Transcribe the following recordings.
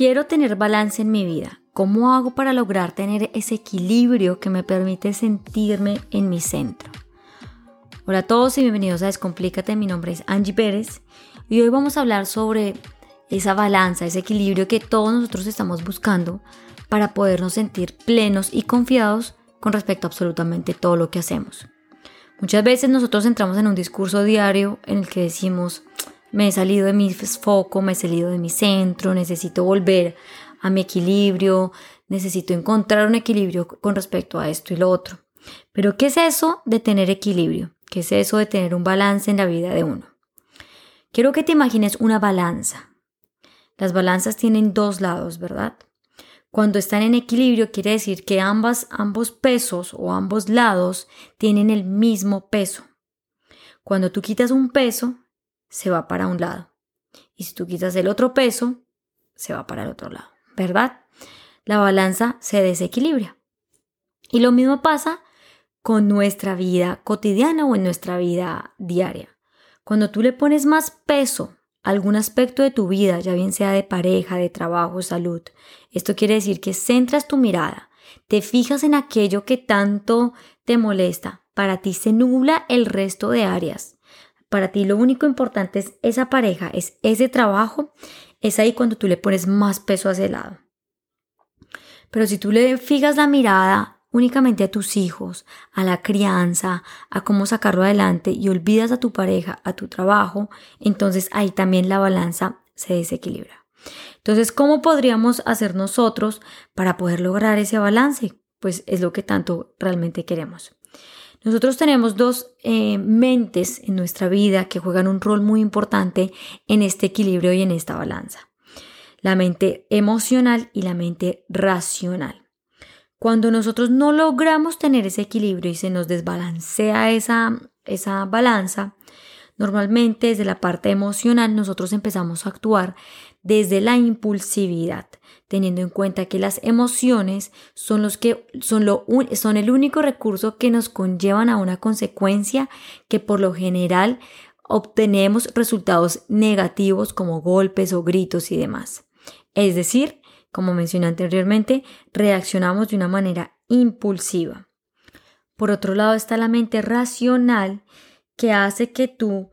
Quiero tener balance en mi vida. ¿Cómo hago para lograr tener ese equilibrio que me permite sentirme en mi centro? Hola a todos y bienvenidos a Descomplícate. Mi nombre es Angie Pérez y hoy vamos a hablar sobre esa balanza, ese equilibrio que todos nosotros estamos buscando para podernos sentir plenos y confiados con respecto a absolutamente todo lo que hacemos. Muchas veces nosotros entramos en un discurso diario en el que decimos, me he salido de mi foco, me he salido de mi centro, necesito volver a mi equilibrio, necesito encontrar un equilibrio con respecto a esto y lo otro. Pero ¿qué es eso de tener equilibrio? ¿Qué es eso de tener un balance en la vida de uno? Quiero que te imagines una balanza. Las balanzas tienen dos lados, ¿verdad? Cuando están en equilibrio quiere decir que ambas, ambos pesos o ambos lados tienen el mismo peso. Cuando tú quitas un peso, se va para un lado. Y si tú quitas el otro peso, se va para el otro lado, ¿verdad? La balanza se desequilibra. Y lo mismo pasa con nuestra vida cotidiana o en nuestra vida diaria. Cuando tú le pones más peso a algún aspecto de tu vida, ya bien sea de pareja, de trabajo, salud, esto quiere decir que centras tu mirada, te fijas en aquello que tanto te molesta, para ti se nubla el resto de áreas para ti lo único importante es esa pareja, es ese trabajo, es ahí cuando tú le pones más peso a ese lado. Pero si tú le fijas la mirada únicamente a tus hijos, a la crianza, a cómo sacarlo adelante y olvidas a tu pareja, a tu trabajo, entonces ahí también la balanza se desequilibra. Entonces, ¿cómo podríamos hacer nosotros para poder lograr ese balance? Pues es lo que tanto realmente queremos. Nosotros tenemos dos eh, mentes en nuestra vida que juegan un rol muy importante en este equilibrio y en esta balanza. La mente emocional y la mente racional. Cuando nosotros no logramos tener ese equilibrio y se nos desbalancea esa, esa balanza, normalmente desde la parte emocional nosotros empezamos a actuar desde la impulsividad teniendo en cuenta que las emociones son los que son, lo, son el único recurso que nos conllevan a una consecuencia que por lo general obtenemos resultados negativos como golpes o gritos y demás. Es decir, como mencioné anteriormente, reaccionamos de una manera impulsiva. Por otro lado está la mente racional que hace que tú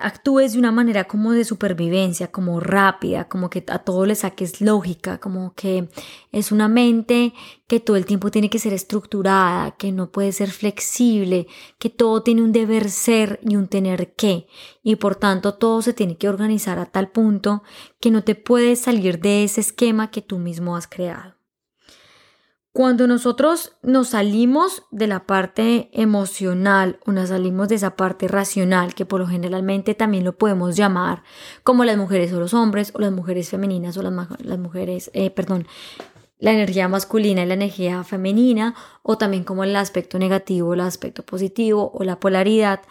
actúes de una manera como de supervivencia, como rápida, como que a todo le saques lógica, como que es una mente que todo el tiempo tiene que ser estructurada, que no puede ser flexible, que todo tiene un deber ser y un tener que, y por tanto todo se tiene que organizar a tal punto que no te puedes salir de ese esquema que tú mismo has creado. Cuando nosotros nos salimos de la parte emocional o nos salimos de esa parte racional, que por lo generalmente también lo podemos llamar como las mujeres o los hombres, o las mujeres femeninas o las, mujeres, eh, perdón, la energía masculina y la energía femenina, o también como el aspecto negativo, el aspecto positivo o la polaridad,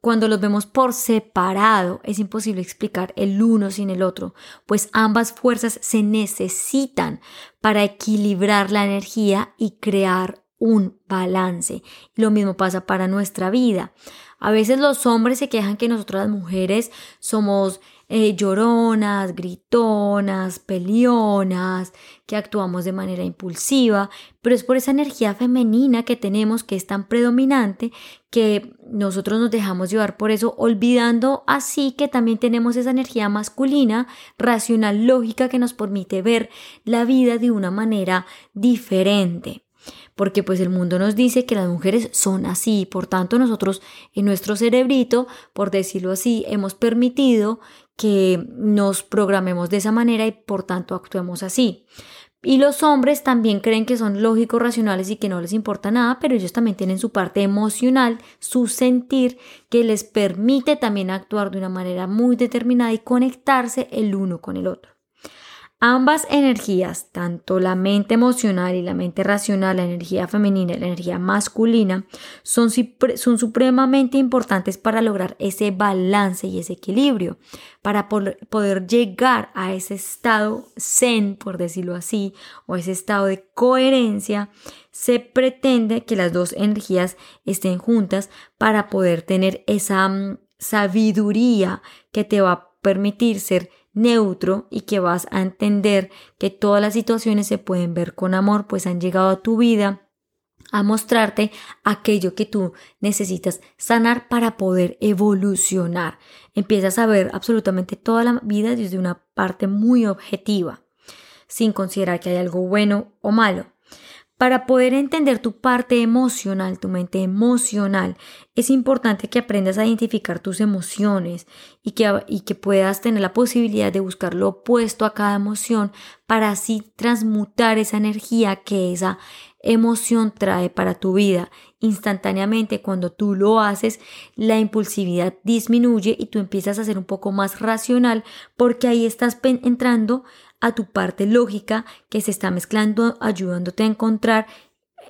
cuando los vemos por separado, es imposible explicar el uno sin el otro, pues ambas fuerzas se necesitan para equilibrar la energía y crear un balance. Lo mismo pasa para nuestra vida. A veces los hombres se quejan que nosotros las mujeres somos eh, lloronas, gritonas, pelionas, que actuamos de manera impulsiva, pero es por esa energía femenina que tenemos que es tan predominante que nosotros nos dejamos llevar por eso, olvidando así que también tenemos esa energía masculina, racional, lógica, que nos permite ver la vida de una manera diferente porque pues el mundo nos dice que las mujeres son así, por tanto nosotros en nuestro cerebrito, por decirlo así, hemos permitido que nos programemos de esa manera y por tanto actuemos así. Y los hombres también creen que son lógicos, racionales y que no les importa nada, pero ellos también tienen su parte emocional, su sentir, que les permite también actuar de una manera muy determinada y conectarse el uno con el otro. Ambas energías, tanto la mente emocional y la mente racional, la energía femenina y la energía masculina, son, son, supremamente importantes para lograr ese balance y ese equilibrio, para poder llegar a ese estado zen, por decirlo así, o ese estado de coherencia, se pretende que las dos energías estén juntas para poder tener esa mm, sabiduría que te va a permitir ser neutro y que vas a entender que todas las situaciones se pueden ver con amor, pues han llegado a tu vida a mostrarte aquello que tú necesitas sanar para poder evolucionar. Empiezas a ver absolutamente toda la vida desde una parte muy objetiva, sin considerar que hay algo bueno o malo. Para poder entender tu parte emocional, tu mente emocional, es importante que aprendas a identificar tus emociones y que, y que puedas tener la posibilidad de buscar lo opuesto a cada emoción para así transmutar esa energía que esa emoción trae para tu vida. Instantáneamente cuando tú lo haces, la impulsividad disminuye y tú empiezas a ser un poco más racional porque ahí estás entrando a tu parte lógica que se está mezclando, ayudándote a encontrar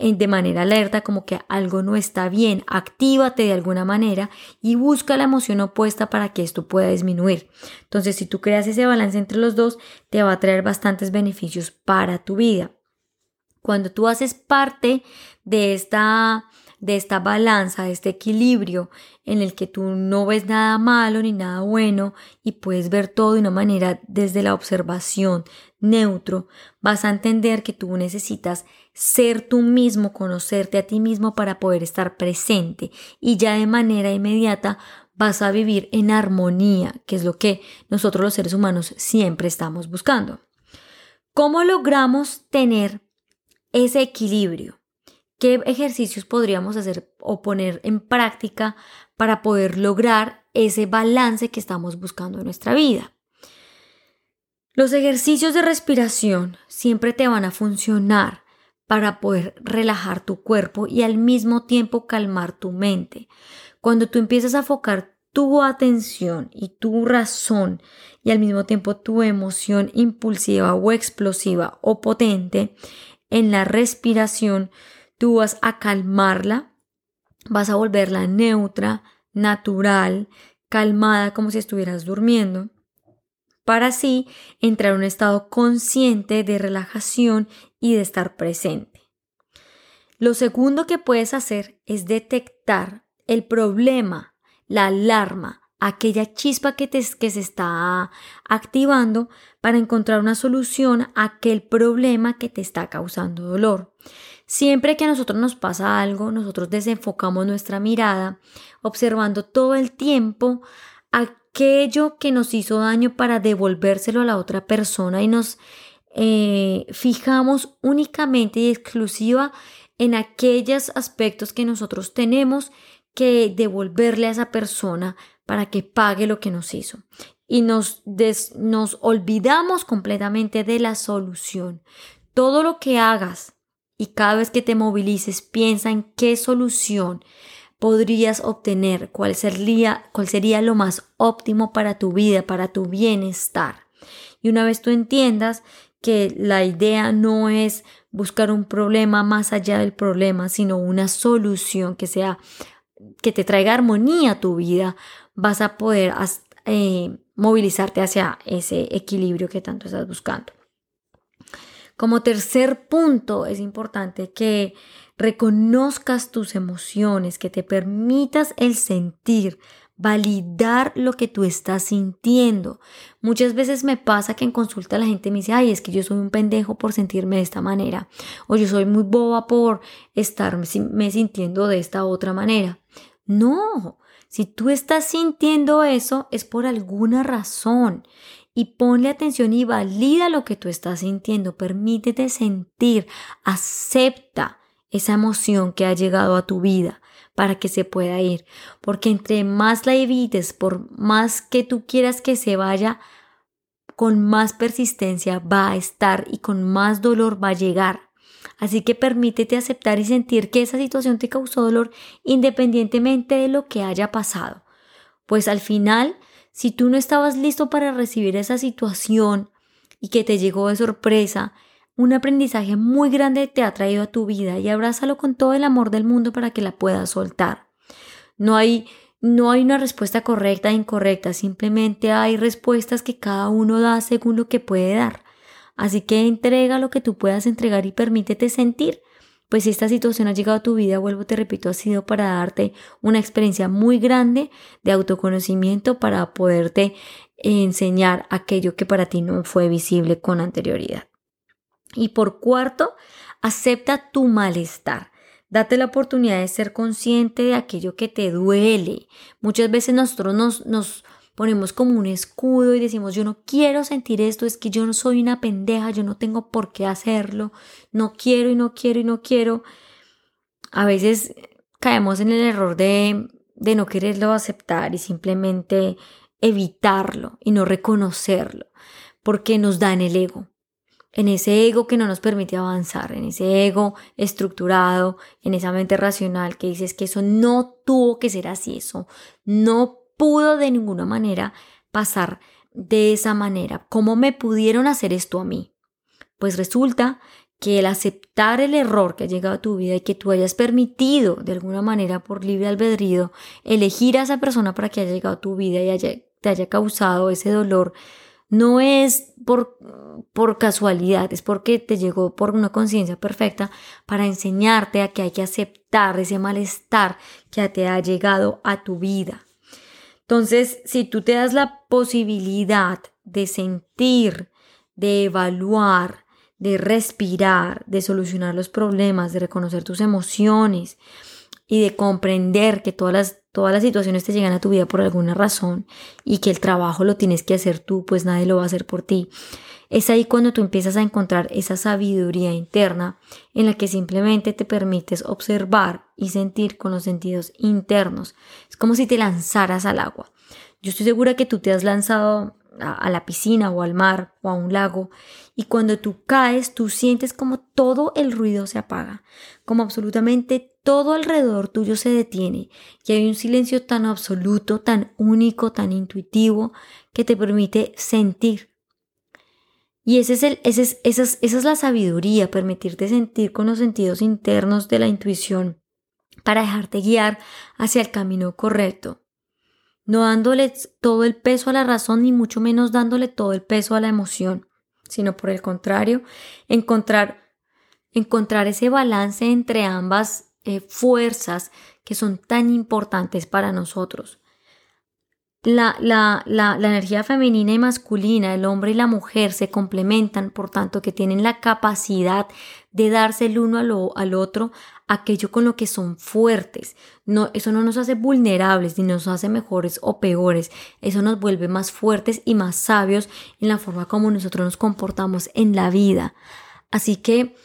eh, de manera alerta como que algo no está bien, actívate de alguna manera y busca la emoción opuesta para que esto pueda disminuir. Entonces, si tú creas ese balance entre los dos, te va a traer bastantes beneficios para tu vida. Cuando tú haces parte de esta, de esta balanza, de este equilibrio en el que tú no ves nada malo ni nada bueno y puedes ver todo de una manera desde la observación neutro, vas a entender que tú necesitas ser tú mismo, conocerte a ti mismo para poder estar presente y ya de manera inmediata vas a vivir en armonía, que es lo que nosotros los seres humanos siempre estamos buscando. ¿Cómo logramos tener ese equilibrio. ¿Qué ejercicios podríamos hacer o poner en práctica para poder lograr ese balance que estamos buscando en nuestra vida? Los ejercicios de respiración siempre te van a funcionar para poder relajar tu cuerpo y al mismo tiempo calmar tu mente. Cuando tú empiezas a enfocar tu atención y tu razón y al mismo tiempo tu emoción impulsiva o explosiva o potente, en la respiración, tú vas a calmarla, vas a volverla neutra, natural, calmada como si estuvieras durmiendo, para así entrar a un estado consciente de relajación y de estar presente. Lo segundo que puedes hacer es detectar el problema, la alarma, aquella chispa que, te, que se está activando para encontrar una solución a aquel problema que te está causando dolor. Siempre que a nosotros nos pasa algo, nosotros desenfocamos nuestra mirada, observando todo el tiempo aquello que nos hizo daño para devolvérselo a la otra persona y nos eh, fijamos únicamente y exclusiva en aquellos aspectos que nosotros tenemos que devolverle a esa persona para que pague lo que nos hizo. Y nos, nos olvidamos completamente de la solución. Todo lo que hagas y cada vez que te movilices, piensa en qué solución podrías obtener, cuál sería, cuál sería lo más óptimo para tu vida, para tu bienestar. Y una vez tú entiendas que la idea no es buscar un problema más allá del problema, sino una solución que sea que te traiga armonía a tu vida, vas a poder eh, movilizarte hacia ese equilibrio que tanto estás buscando. Como tercer punto, es importante que reconozcas tus emociones, que te permitas el sentir, validar lo que tú estás sintiendo. Muchas veces me pasa que en consulta la gente me dice, ay, es que yo soy un pendejo por sentirme de esta manera, o yo soy muy boba por estarme sintiendo de esta otra manera. No, si tú estás sintiendo eso es por alguna razón y ponle atención y valida lo que tú estás sintiendo, permítete sentir, acepta esa emoción que ha llegado a tu vida para que se pueda ir, porque entre más la evites, por más que tú quieras que se vaya, con más persistencia va a estar y con más dolor va a llegar. Así que permítete aceptar y sentir que esa situación te causó dolor independientemente de lo que haya pasado. Pues al final, si tú no estabas listo para recibir esa situación y que te llegó de sorpresa, un aprendizaje muy grande te ha traído a tu vida y abrázalo con todo el amor del mundo para que la puedas soltar. No hay no hay una respuesta correcta e incorrecta, simplemente hay respuestas que cada uno da según lo que puede dar. Así que entrega lo que tú puedas entregar y permítete sentir, pues si esta situación ha llegado a tu vida, vuelvo, te repito, ha sido para darte una experiencia muy grande de autoconocimiento para poderte enseñar aquello que para ti no fue visible con anterioridad. Y por cuarto, acepta tu malestar. Date la oportunidad de ser consciente de aquello que te duele. Muchas veces nosotros nos, nos ponemos como un escudo y decimos, yo no quiero sentir esto, es que yo no soy una pendeja, yo no tengo por qué hacerlo, no quiero y no quiero y no quiero. A veces caemos en el error de, de no quererlo aceptar y simplemente evitarlo y no reconocerlo, porque nos da en el ego en ese ego que no nos permite avanzar, en ese ego estructurado, en esa mente racional que dices que eso no tuvo que ser así, eso no pudo de ninguna manera pasar de esa manera. ¿Cómo me pudieron hacer esto a mí? Pues resulta que el aceptar el error que ha llegado a tu vida y que tú hayas permitido de alguna manera por libre albedrío elegir a esa persona para que haya llegado a tu vida y te haya causado ese dolor, no es por, por casualidad, es porque te llegó por una conciencia perfecta para enseñarte a que hay que aceptar ese malestar que te ha llegado a tu vida. Entonces, si tú te das la posibilidad de sentir, de evaluar, de respirar, de solucionar los problemas, de reconocer tus emociones y de comprender que todas las, todas las situaciones te llegan a tu vida por alguna razón y que el trabajo lo tienes que hacer tú, pues nadie lo va a hacer por ti. Es ahí cuando tú empiezas a encontrar esa sabiduría interna en la que simplemente te permites observar y sentir con los sentidos internos. Es como si te lanzaras al agua. Yo estoy segura que tú te has lanzado a, la piscina o al mar o a un lago y cuando tú caes tú sientes como todo el ruido se apaga, como absolutamente todo alrededor tuyo se detiene y hay un silencio tan absoluto, tan único, tan intuitivo que te permite sentir y ese es el, es, esa, es, es la sabiduría, permitirte sentir con los sentidos internos de la intuición para dejarte guiar hacia el camino correcto. No dándole todo el peso a la razón, ni mucho menos dándole todo el peso a la emoción, sino por el contrario, encontrar, encontrar ese balance entre ambas eh, fuerzas que son tan importantes para nosotros la, la, la, energía femenina y masculina, el hombre y la mujer se complementan, por tanto, que tienen la capacidad de darse el uno al, otro aquello con lo que son fuertes. No, eso no nos hace vulnerables ni nos hace mejores o peores. Eso nos vuelve más fuertes y más sabios en la forma como nosotros nos comportamos en la vida. Así que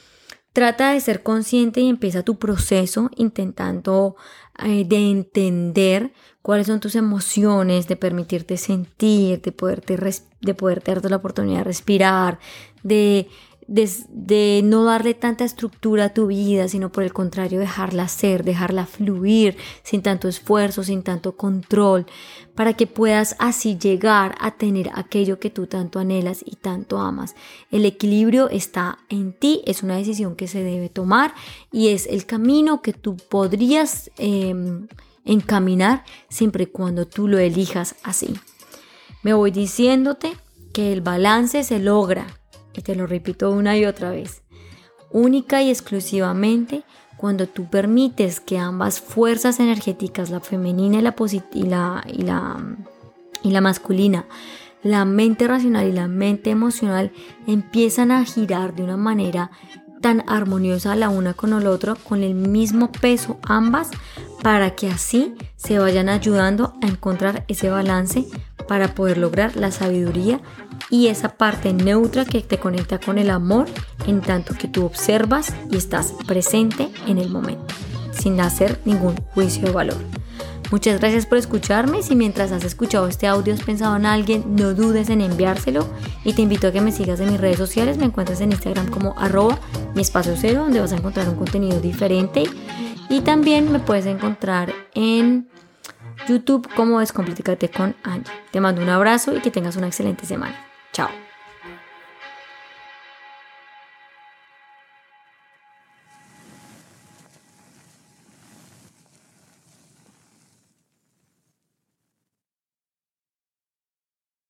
trata de ser consciente y empieza tu proceso intentando eh, de entender cuáles son tus emociones, de permitirte sentir, de poderte, de poderte darte la oportunidad de respirar, de, de, no darle tanta estructura a tu vida, sino por el contrario dejarla ser, dejarla fluir sin tanto esfuerzo, sin tanto control, para que puedas así llegar a tener aquello que tú tanto anhelas y tanto amas. El equilibrio está en ti, es una decisión que se debe tomar y es el camino que tú podrías... Em, encaminar siempre y cuando tú lo elijas así. Me voy diciéndote que el balance se logra, y te lo repito una y otra vez, única y exclusivamente cuando tú permites que ambas fuerzas energéticas, la femenina y la, y la, y la, y la masculina, la mente racional y la mente emocional empiezan a girar de una manera tan armoniosa la una con el otro, con el mismo peso ambas, para que así se vayan ayudando a encontrar ese balance para poder lograr la sabiduría y esa parte neutra que te conecta con el amor en tanto que tú observas y estás presente en el momento, sin hacer ningún juicio de valor. Muchas gracias por escucharme. Si mientras has escuchado este audio has pensado en alguien, no dudes en enviárselo. Y te invito a que me sigas en mis redes sociales. Me encuentras en Instagram como arroba mi espacio cero, donde vas a encontrar un contenido diferente. Y también me puedes encontrar en YouTube como Descomplícate con Angie. Te mando un abrazo y que tengas una excelente semana. Tchau!